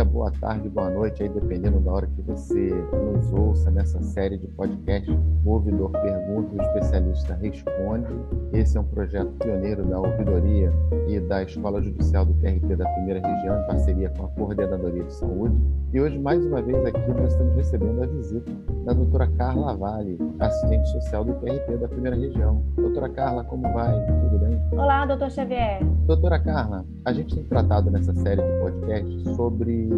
dia, boa tarde, boa noite, aí dependendo da hora que você nos ouça nessa série de podcast. O ouvidor pergunta, o especialista responde. Esse é um projeto pioneiro da ouvidoria e da Escola Judicial do TRT da Primeira Região, em parceria com a Coordenadoria de Saúde. E hoje, mais uma vez, aqui nós estamos recebendo a visita da doutora Carla Vale, assistente social do TRT da Primeira Região. Doutora Carla, como vai? Tudo bem? Olá, doutor Xavier. Doutora Carla, a gente tem tratado nessa série de podcasts sobre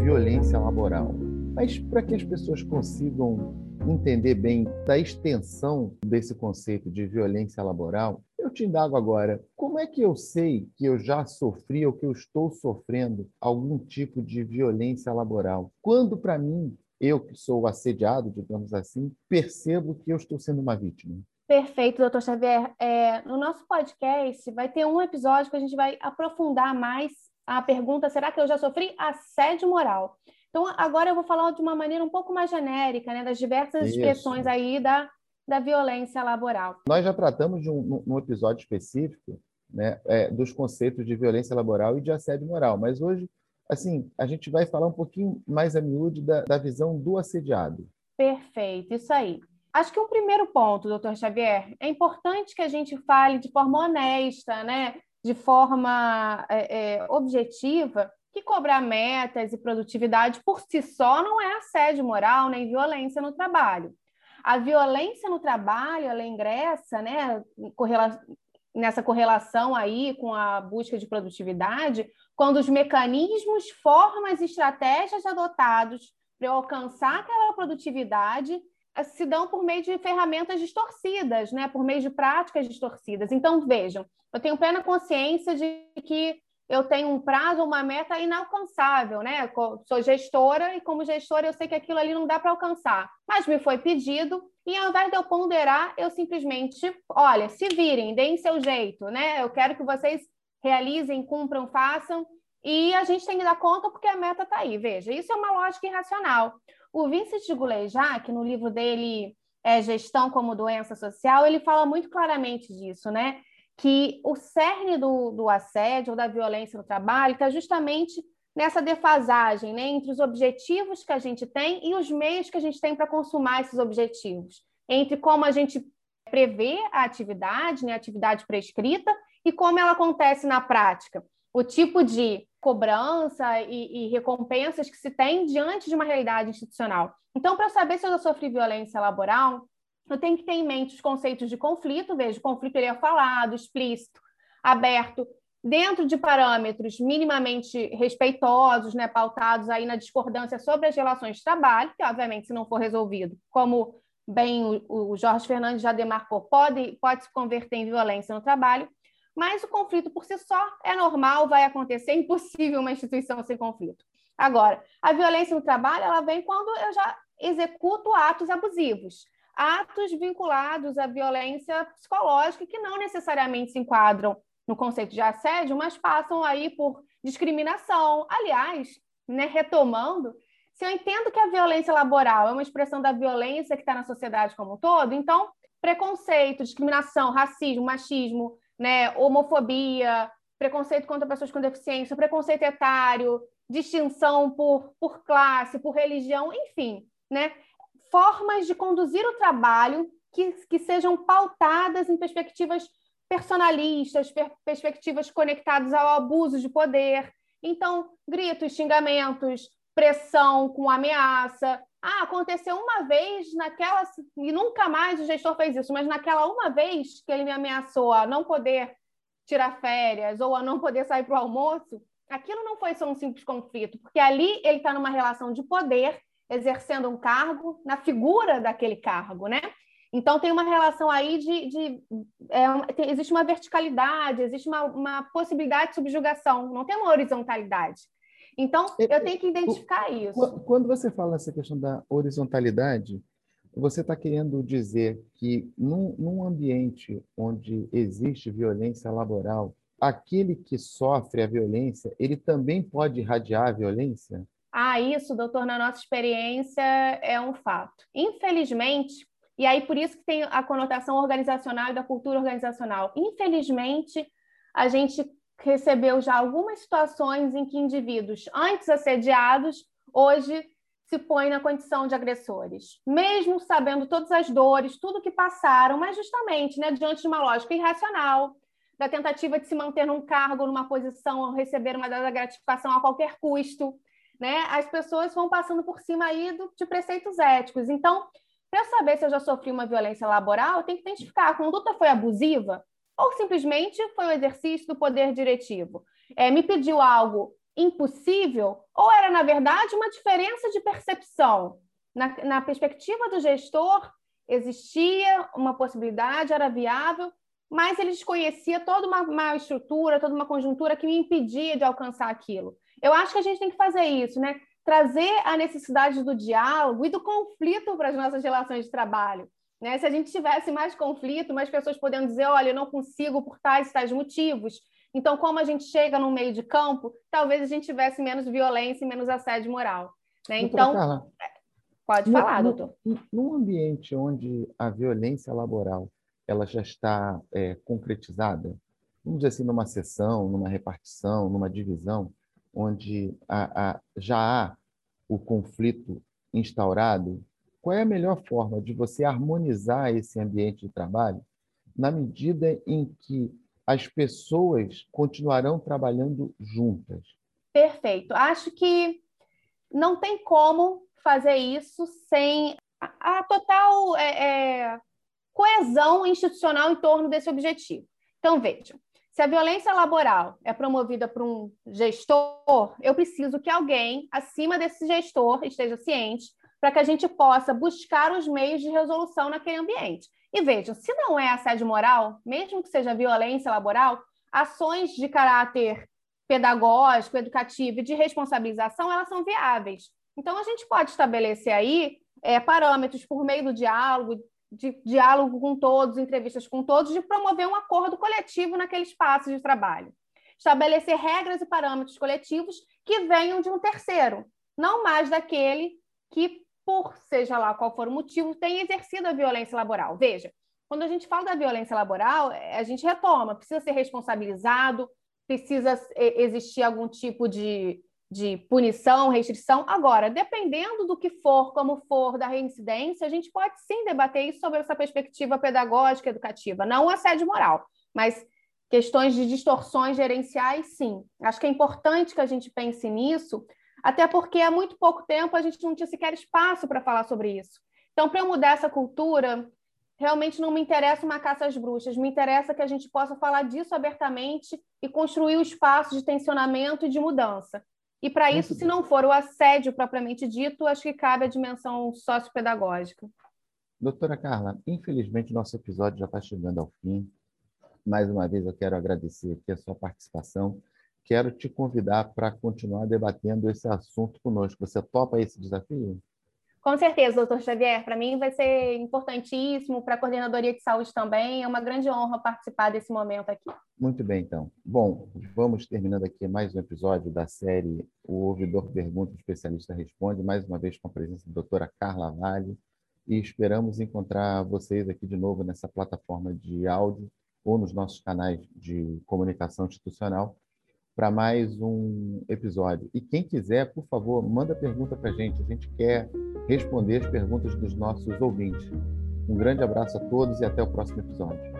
violência laboral. Mas para que as pessoas consigam entender bem da extensão desse conceito de violência laboral, te indago agora, como é que eu sei que eu já sofri ou que eu estou sofrendo algum tipo de violência laboral? Quando, para mim, eu que sou assediado, digamos assim, percebo que eu estou sendo uma vítima? Perfeito, doutor Xavier. É, no nosso podcast vai ter um episódio que a gente vai aprofundar mais a pergunta: será que eu já sofri assédio moral? Então, agora eu vou falar de uma maneira um pouco mais genérica, né, das diversas Isso. expressões aí da, da violência laboral. Nós já tratamos de um, um episódio específico né, é, dos conceitos de violência laboral e de assédio moral, mas hoje, assim, a gente vai falar um pouquinho mais a miúde da, da visão do assediado. Perfeito, isso aí. Acho que um primeiro ponto, doutor Xavier, é importante que a gente fale de forma honesta, né? de forma é, é, objetiva, que cobrar metas e produtividade por si só não é assédio moral nem violência no trabalho. A violência no trabalho, ela ingressa né, nessa correlação aí com a busca de produtividade, quando os mecanismos, formas e estratégias adotados para alcançar aquela produtividade se dão por meio de ferramentas distorcidas, né? por meio de práticas distorcidas. Então, vejam, eu tenho plena consciência de que eu tenho um prazo, uma meta inalcançável, né? Sou gestora e, como gestora, eu sei que aquilo ali não dá para alcançar. Mas me foi pedido, e ao invés de eu ponderar, eu simplesmente, olha, se virem, deem seu jeito, né? Eu quero que vocês realizem, cumpram, façam, e a gente tem que dar conta porque a meta está aí. Veja, isso é uma lógica irracional. O Vincent de Goulejac, no livro dele é, Gestão como Doença Social, ele fala muito claramente disso, né? Que o cerne do, do assédio ou da violência no trabalho está justamente nessa defasagem né, entre os objetivos que a gente tem e os meios que a gente tem para consumar esses objetivos, entre como a gente prevê a atividade, né, a atividade prescrita, e como ela acontece na prática. O tipo de cobrança e, e, recompensas que se tem diante de uma realidade institucional. Então, para saber se eu já sofri violência laboral, eu tenho que ter em mente os conceitos de conflito, veja, o conflito ele é falado, explícito, aberto, dentro de parâmetros minimamente respeitosos, né, pautados aí na discordância sobre as relações de trabalho, que obviamente se não for resolvido, como bem o, o Jorge Fernandes já demarcou, pode, pode se converter em violência no trabalho, mas o conflito por si só é normal, vai acontecer, é impossível uma instituição sem conflito. Agora, a violência no trabalho, ela vem quando eu já executo atos abusivos, atos vinculados à violência psicológica que não necessariamente se enquadram no conceito de assédio, mas passam aí por discriminação. Aliás, né, retomando, se eu entendo que a violência laboral é uma expressão da violência que está na sociedade como um todo, então preconceito, discriminação, racismo, machismo, né, homofobia, preconceito contra pessoas com deficiência, preconceito etário, distinção por, por classe, por religião, enfim, né, formas de conduzir o trabalho que, que sejam pautadas em perspectivas personalistas, per, perspectivas conectadas ao abuso de poder. Então, gritos, xingamentos, pressão com ameaça, ah, aconteceu uma vez naquela. E nunca mais o gestor fez isso, mas naquela uma vez que ele me ameaçou a não poder tirar férias ou a não poder sair para o almoço, aquilo não foi só um simples conflito, porque ali ele está numa relação de poder, exercendo um cargo, na figura daquele cargo, né? Então tem uma relação aí de. de é, tem, existe uma verticalidade, existe uma, uma possibilidade de subjugação, não tem uma horizontalidade. Então, é, eu tenho que identificar isso. Quando você fala essa questão da horizontalidade, você está querendo dizer que num, num, ambiente onde existe violência laboral, aquele que sofre a violência, ele também pode irradiar a violência? Ah, isso, doutor, na nossa experiência é um fato. Infelizmente, e aí por isso que tem a conotação organizacional e da cultura organizacional. Infelizmente, a gente recebeu já algumas situações em que indivíduos antes assediados, hoje se põem na condição de agressores, mesmo sabendo todas as dores, tudo que passaram, mas justamente né, diante de uma lógica irracional, da tentativa de se manter num cargo, numa posição, receber uma gratificação a qualquer custo, né? As pessoas vão passando por cima aí do, de preceitos éticos. Então, para eu saber se eu já sofri uma violência laboral, eu tenho que identificar a conduta foi abusiva ou simplesmente foi o exercício do poder diretivo. É, me pediu algo impossível ou era, na verdade, uma diferença de percepção? Na, na perspectiva do gestor, existia uma possibilidade, era viável, mas ele desconhecia toda uma, uma estrutura, toda uma conjuntura que me impedia de alcançar aquilo. Eu acho que a gente tem que fazer isso, né? Trazer a necessidade do diálogo e do conflito para as nossas relações de trabalho. Né? Se a gente tivesse mais conflito, mais pessoas podendo dizer, olha, eu não consigo por tais e tais motivos. Então, como a gente chega no meio de campo, talvez a gente tivesse menos violência e menos assédio moral. Né? Então, Carla, pode falar, no, doutor. Num ambiente onde a violência laboral ela já está é, concretizada, vamos dizer assim, numa sessão, numa repartição, numa divisão, onde já há o conflito instaurado, qual é a melhor forma de você harmonizar esse ambiente de trabalho na medida em que as pessoas continuarão trabalhando juntas? Perfeito. Acho que não tem como fazer isso sem a, a total é, é, coesão institucional em torno desse objetivo. Então, vejam, se a violência laboral é promovida por um gestor, eu preciso que alguém acima desse gestor esteja ciente para que a gente possa buscar os meios de resolução naquele ambiente. E vejam, se não é assédio moral, mesmo que seja violência laboral, ações de caráter pedagógico, educativo e de responsabilização, elas são viáveis. Então, a gente pode estabelecer aí é, parâmetros por meio do diálogo, de diálogo com todos, entrevistas com todos, de promover um acordo coletivo naquele espaço de trabalho. Estabelecer regras e parâmetros coletivos que venham de um terceiro, não mais daquele que, por seja lá qual for o motivo, tem exercido a violência laboral. Veja, quando a gente fala da violência laboral, a gente retoma, precisa ser responsabilizado, precisa existir algum tipo de de punição, restrição. Agora, dependendo do que for, como for, da reincidência, a gente pode sim debater isso sobre essa perspectiva pedagógica, educativa, não assédio moral, mas questões de distorções gerenciais, sim. Acho que é importante que a gente pense nisso, até porque há muito pouco tempo a gente não tinha sequer espaço para falar sobre isso. Então, para eu mudar essa cultura, realmente não me interessa uma caça às bruxas, me interessa que a gente possa falar disso abertamente e construir o um espaço de tensionamento e de mudança. E para isso, se não for o assédio propriamente dito, acho que cabe a dimensão sociopedagógica. Doutora Carla, infelizmente nosso episódio já está chegando ao fim. Mais uma vez eu quero agradecer aqui a sua participação. Quero te convidar para continuar debatendo esse assunto conosco. Você topa esse desafio? Com certeza, doutor Xavier. Para mim vai ser importantíssimo, para a Coordenadoria de Saúde também. É uma grande honra participar desse momento aqui. Muito bem, então. Bom, vamos terminando aqui mais um episódio da série O Ouvidor Pergunta, o Especialista Responde, mais uma vez com a presença da doutora Carla Vale. E esperamos encontrar vocês aqui de novo nessa plataforma de áudio ou nos nossos canais de comunicação institucional para mais um episódio. E quem quiser, por favor, manda pergunta para a gente. A gente quer responder as perguntas dos nossos ouvintes. Um grande abraço a todos e até o próximo episódio.